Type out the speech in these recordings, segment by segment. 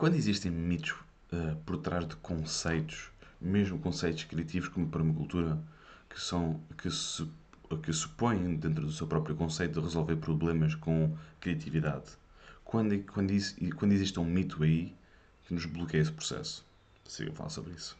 quando existem mitos uh, por trás de conceitos, mesmo conceitos criativos como permacultura, que, são, que, se, que supõem dentro do seu próprio conceito de resolver problemas com criatividade, quando, quando, isso, quando existe um mito aí que nos bloqueia esse processo? Siga a falar sobre isso.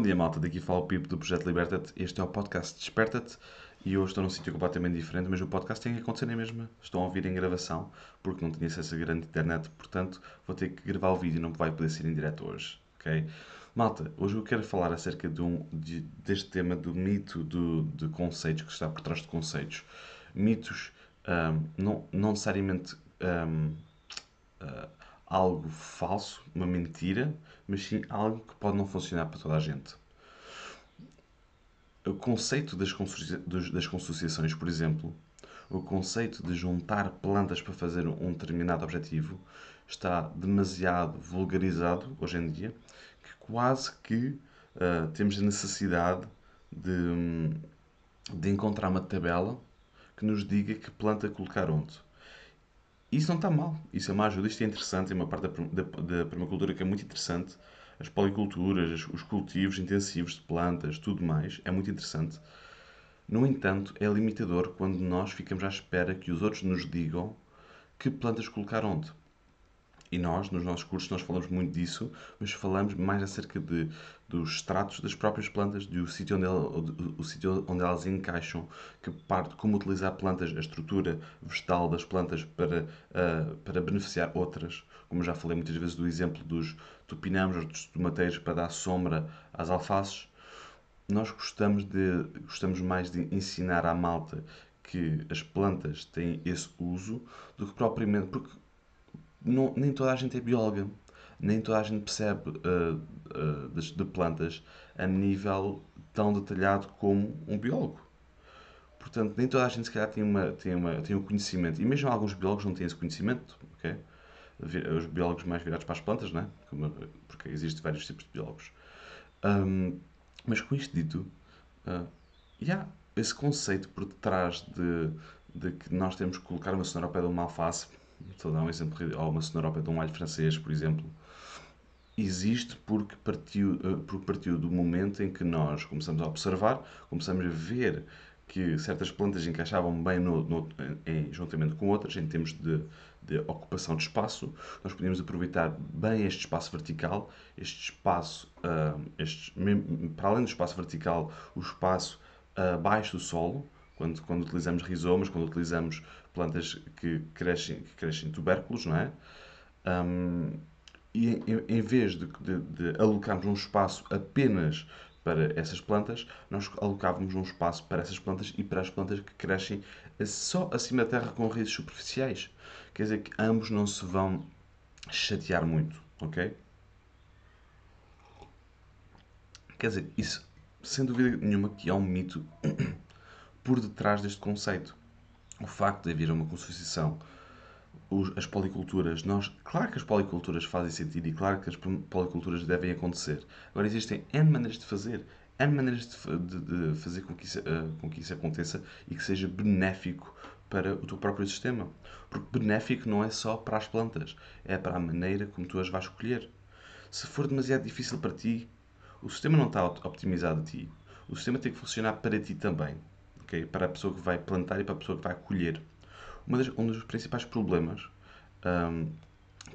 Bom dia, malta. Daqui fala o Pipo do Projeto Liberta-te. Este é o podcast Desperta-te e hoje estou num sítio completamente diferente, mas o podcast tem que acontecer na mesma. Estou a ouvir em gravação porque não tenho acesso a grande internet, portanto vou ter que gravar o vídeo, não vai poder ser em direto hoje, ok? Malta, hoje eu quero falar acerca de um, de, deste tema do mito do, de conceitos, que está por trás de conceitos. Mitos, um, não, não necessariamente um, uh, algo falso, uma mentira, mas sim algo que pode não funcionar para toda a gente. O conceito das, das consociações, por exemplo, o conceito de juntar plantas para fazer um determinado objetivo está demasiado vulgarizado hoje em dia que quase que uh, temos a necessidade de, de encontrar uma tabela que nos diga que planta colocar onde. Isso não está mal, isso é uma ajuda, isto é interessante, é uma parte da, da, da permacultura que é muito interessante. As policulturas, os cultivos intensivos de plantas, tudo mais, é muito interessante. No entanto, é limitador quando nós ficamos à espera que os outros nos digam que plantas colocar onde. E nós, nos nossos cursos, nós falamos muito disso, mas falamos mais acerca de, dos estratos das próprias plantas, do sítio onde, o, o sítio onde elas encaixam, que parte, como utilizar plantas, a estrutura vegetal das plantas para, uh, para beneficiar outras. Como já falei muitas vezes do exemplo dos tupinambos, dos tomateiros, para dar sombra às alfaces. Nós gostamos, de, gostamos mais de ensinar à malta que as plantas têm esse uso do que propriamente. Porque não, nem toda a gente é bióloga, nem toda a gente percebe uh, uh, de, de, plantas a nível tão detalhado como um biólogo. Portanto, nem toda a gente, se calhar, tem, uma, tem, uma, tem um conhecimento. E mesmo alguns biólogos não têm esse conhecimento. Okay? Os biólogos mais virados para as plantas, não é? porque existem vários tipos de biólogos. Um, mas com isto dito, uh, yeah, esse conceito por detrás de, de que nós temos que colocar uma cenoura ao pé de uma alface Estou a dar um exemplo, ou uma cenoura de um alho francês, por exemplo, existe porque partiu, eh, porque partiu do momento em que nós começamos a observar, começamos a ver que certas plantas encaixavam bem no, no, em, juntamente com outras, em termos de, de, ocupação de espaço. Nós podíamos aproveitar bem este espaço vertical, este espaço, uh, este, para além do espaço vertical, o espaço abaixo do solo, quando, quando utilizamos rizomas, quando utilizamos plantas que crescem, que crescem tubérculos, não é? Um, e em, em vez de, de, de, alocarmos um espaço apenas para essas plantas, nós alocávamos um espaço para essas plantas e para as plantas que crescem só acima da terra com raízes superficiais. Quer dizer que ambos não se vão chatear muito, ok? Quer dizer, isso, sem dúvida nenhuma, que é um mito por detrás deste conceito. O facto de haver uma consociação, as policulturas, nós, claro que as policulturas fazem sentido e claro que as policulturas devem acontecer. Agora existem N maneiras de fazer, N maneiras de, de, de fazer com que, isso, uh, com que isso aconteça e que seja benéfico para o teu próprio sistema. Porque benéfico não é só para as plantas, é para a maneira como tu as vais escolher. Se for demasiado difícil para ti, o sistema não está optimizado a ti. O sistema tem que funcionar para ti também okay? para a pessoa que vai plantar e para a pessoa que vai colher. Das, um dos principais problemas um,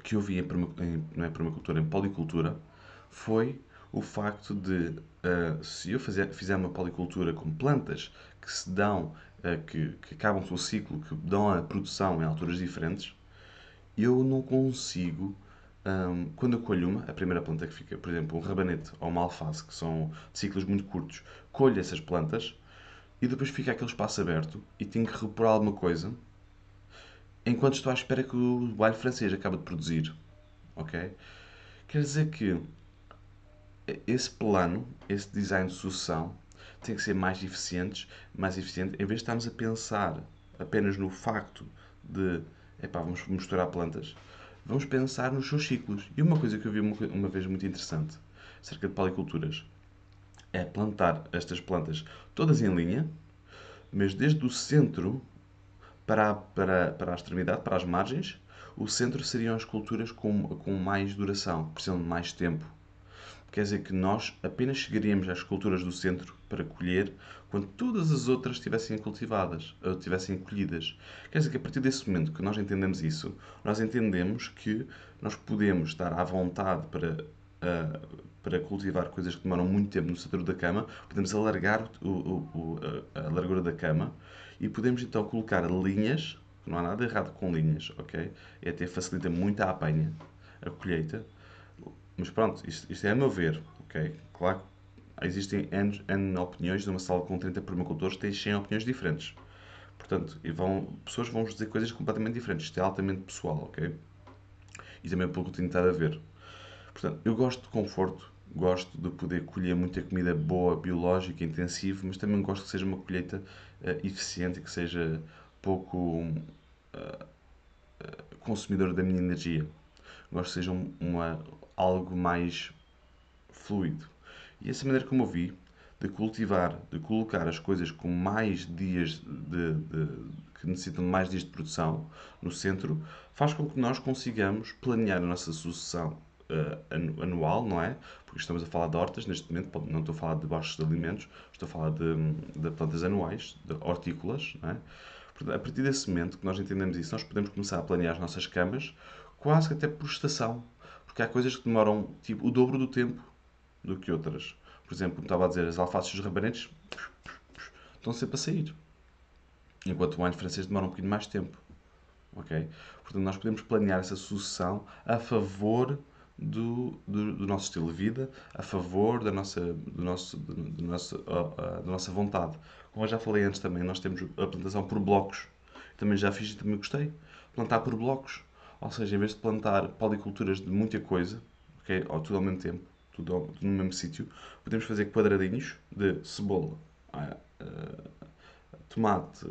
que eu vi em, em, não é permacultura, em policultura, foi o facto de, uh, se eu fizer uma policultura com plantas que se dão, uh, que, que acabam o seu ciclo, que dão a produção em alturas diferentes, eu não consigo, um, quando eu colho uma, a primeira planta que fica, por exemplo, um rabanete ou uma alface, que são ciclos muito curtos, colho essas plantas, e depois fica aquele espaço aberto e tenho que repor alguma coisa enquanto estou à espera que o alho francês acabe de produzir. Ok? Quer dizer que esse plano, esse design de sucessão, tem que ser mais eficiente, mais eficiente, em vez de estarmos a pensar apenas no facto de epá, vamos misturar plantas, vamos pensar nos seus ciclos. E uma coisa que eu vi uma, uma vez muito interessante acerca de policulturas é plantar estas plantas todas em linha, mas desde o centro para a, para, para a extremidade, para as margens, o centro seriam as culturas com, com mais duração, precisam de mais tempo. Quer dizer que nós apenas chegaríamos às culturas do centro para colher quando todas as outras estivessem cultivadas ou estivessem colhidas. Quer dizer que a partir desse momento que nós entendemos isso, nós entendemos que nós podemos estar à vontade para, uh, para cultivar coisas que demoram muito tempo no centro da cama, podemos alargar o, o, o, a largura da cama e podemos então colocar linhas, não há nada errado com linhas, ok? E até facilita muito a apanha, a colheita. Mas pronto, isto, isto é a meu ver, ok? Claro existem N, N opiniões numa sala com 30 permacultores, tem 100 opiniões diferentes. Portanto, e vão, pessoas vão dizer coisas completamente diferentes. Isto é altamente pessoal, ok? E também pelo que tenho estado a ver. Portanto, eu gosto de conforto, gosto de poder colher muita comida boa, biológica, intensiva, mas também gosto que seja uma colheita uh, eficiente que seja pouco uh, uh, consumidor da minha energia. Gosto que seja uma, algo mais fluido. E essa maneira como eu vi de cultivar, de colocar as coisas com mais dias de, de, que necessitam mais dias de produção no centro, faz com que nós consigamos planear a nossa sucessão uh, anual, não é? Porque estamos a falar de hortas neste momento, não estou a falar de baixos alimentos, estou a falar de, de plantas anuais, de hortícolas, não é? A partir desse momento que nós entendemos isso, nós podemos começar a planear as nossas camas quase que até por estação, porque há coisas que demoram tipo, o dobro do tempo do que outras. Por exemplo, como estava a dizer, as alfaces e os rabanetes estão sempre a sair. Enquanto o wine francês demora um bocadinho mais tempo. Ok? Portanto, nós podemos planear essa sucessão a favor do, do, do, nosso estilo de vida, a favor da nossa, do nosso, do, do nosso, uh, uh, da nossa vontade. Como eu já falei antes também, nós temos a plantação por blocos. Também já fiz e também gostei. Plantar por blocos. Ou seja, em vez de plantar policulturas de muita coisa, okay, ou tudo ao mesmo tempo, tudo, tudo no mesmo sítio, podemos fazer quadradinhos de cebola, uh, tomate,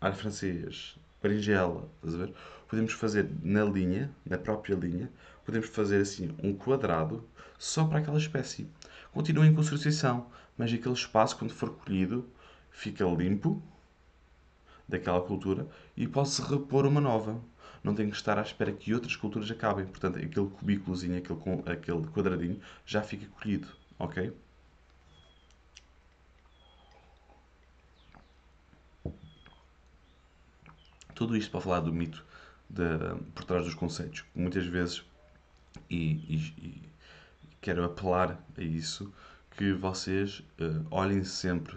alho francês, berinjela? Podemos fazer na linha, na própria linha, podemos fazer assim um quadrado só para aquela espécie. Continua em conservação, mas aquele espaço, quando for colhido, fica limpo daquela cultura e pode-se repor uma nova. Não tem que estar à espera que outras culturas acabem. Portanto, aquele cubículozinho, aquele, aquele quadradinho, já fica colhido. Ok? Tudo isto para falar do mito de, por trás dos conceitos. Muitas vezes e, e, e quero apelar a isso, que vocês uh, olhem sempre,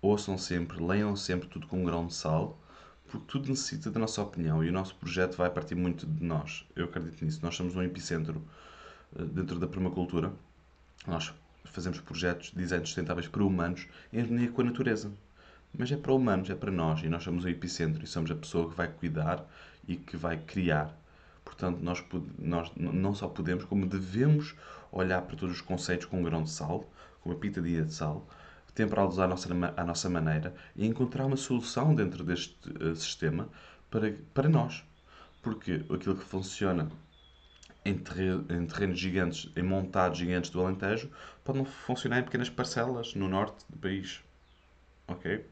ouçam sempre, leiam sempre tudo com um grão de sal, porque tudo necessita da nossa opinião e o nosso projeto vai partir muito de nós. Eu acredito nisso. Nós somos um epicentro uh, dentro da permacultura. Nós fazemos projetos de design sustentáveis para humanos em harmonia com a natureza. Mas é para humanos, é para nós, e nós somos o epicentro e somos a pessoa que vai cuidar e que vai criar Portanto, nós, nós não só podemos, como devemos olhar para todos os conceitos com um grão de sal, com uma pitadinha de sal, temperá-los à nossa, à nossa maneira e encontrar uma solução dentro deste uh, sistema para, para nós. Porque aquilo que funciona em, terreno, em terrenos gigantes, em montados gigantes do Alentejo, pode não funcionar em pequenas parcelas no norte do país. Ok?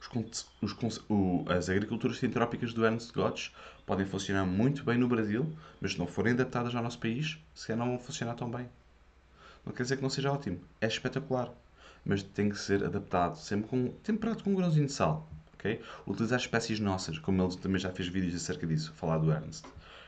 Os, os, o, as agriculturas sintrópicas do Ernst Gotts podem funcionar muito bem no Brasil, mas se não forem adaptadas ao nosso país, sequer não vão funcionar tão bem. Não quer dizer que não seja ótimo. É espetacular. Mas tem que ser adaptado, sempre com, temperado com um grãozinho de sal. Okay? Utilizar espécies nossas, como ele também já fez vídeos acerca disso, falar do Ernst.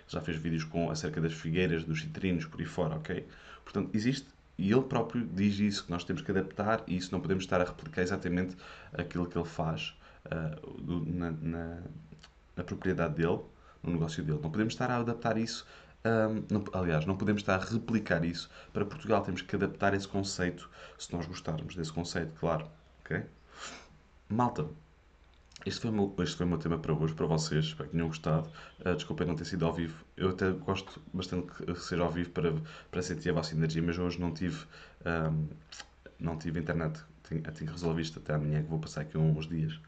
Já fez vídeos com, acerca das figueiras, dos citrinos, por aí fora, ok? Portanto, existe, e ele próprio diz isso, que nós temos que adaptar e isso não podemos estar a replicar exatamente aquilo que ele faz uh, do, na, na, na propriedade dele, no negócio dele. Não podemos estar a adaptar isso, um, não, aliás, não podemos estar a replicar isso para Portugal. Temos que adaptar esse conceito, se nós gostarmos desse conceito, claro. Ok? Malta, este foi, o meu, este foi o meu tema para hoje, para vocês. Espero que tenham gostado. Uh, desculpem não ter sido ao vivo. Eu até gosto bastante de ser ao vivo para, para sentir a vossa energia, mas hoje não tive, um, não tive internet. Tenho, tenho que resolver isto até amanhã, que vou passar aqui uns dias.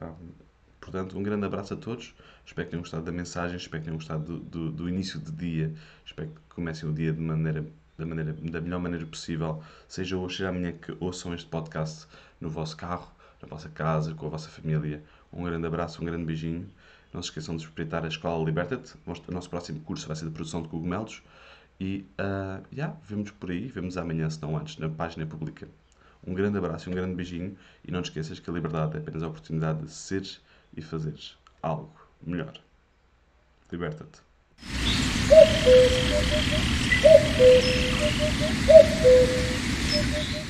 Um, Portanto, um grande abraço a todos. Espero que tenham gostado da mensagem, espero que tenham gostado do, do, do início do dia. Espero que comecem o dia de maneira da, maneira, da melhor maneira possível, seja hoje, seja amanhã que ouçam este podcast no vosso carro, na vossa casa, com a vossa família. Um grande abraço, um grande beijinho. Não se esqueçam de espreitar a Escola Liberta-te. O nosso próximo curso vai ser de produção de cogumelos. E, uh, yeah, vemos por aí, vemos amanhã, se não antes, na página pública. Um grande abraço e um grande beijinho. E não te esqueças que a liberdade é apenas a oportunidade de seres e fazeres algo melhor. Liberta-te.